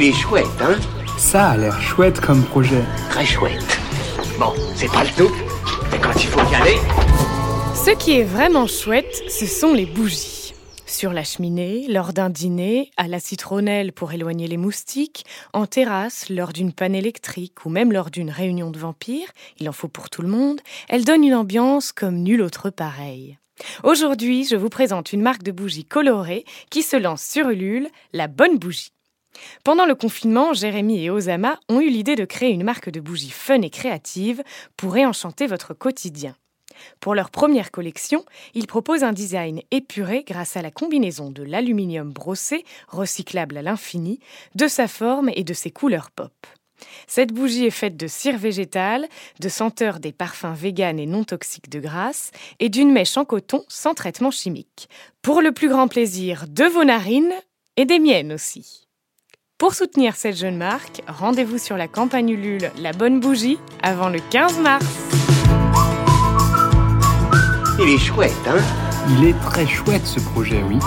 Il est chouette, hein Ça a l'air chouette comme projet. Très chouette. Bon, c'est pas le tout, mais quand il faut y aller... Ce qui est vraiment chouette, ce sont les bougies. Sur la cheminée, lors d'un dîner, à la citronnelle pour éloigner les moustiques, en terrasse, lors d'une panne électrique ou même lors d'une réunion de vampires, il en faut pour tout le monde, elles donnent une ambiance comme nulle autre pareille. Aujourd'hui, je vous présente une marque de bougies colorées qui se lance sur Ulule, la bonne bougie. Pendant le confinement, Jérémy et Osama ont eu l'idée de créer une marque de bougies fun et créative pour réenchanter votre quotidien. Pour leur première collection, ils proposent un design épuré grâce à la combinaison de l'aluminium brossé, recyclable à l'infini, de sa forme et de ses couleurs pop. Cette bougie est faite de cire végétale, de senteurs des parfums véganes et non toxiques de grâce et d'une mèche en coton sans traitement chimique. Pour le plus grand plaisir de vos narines et des miennes aussi. Pour soutenir cette jeune marque, rendez-vous sur la campagne Ulule La Bonne Bougie avant le 15 mars. Il est chouette, hein? Il est très chouette ce projet, oui.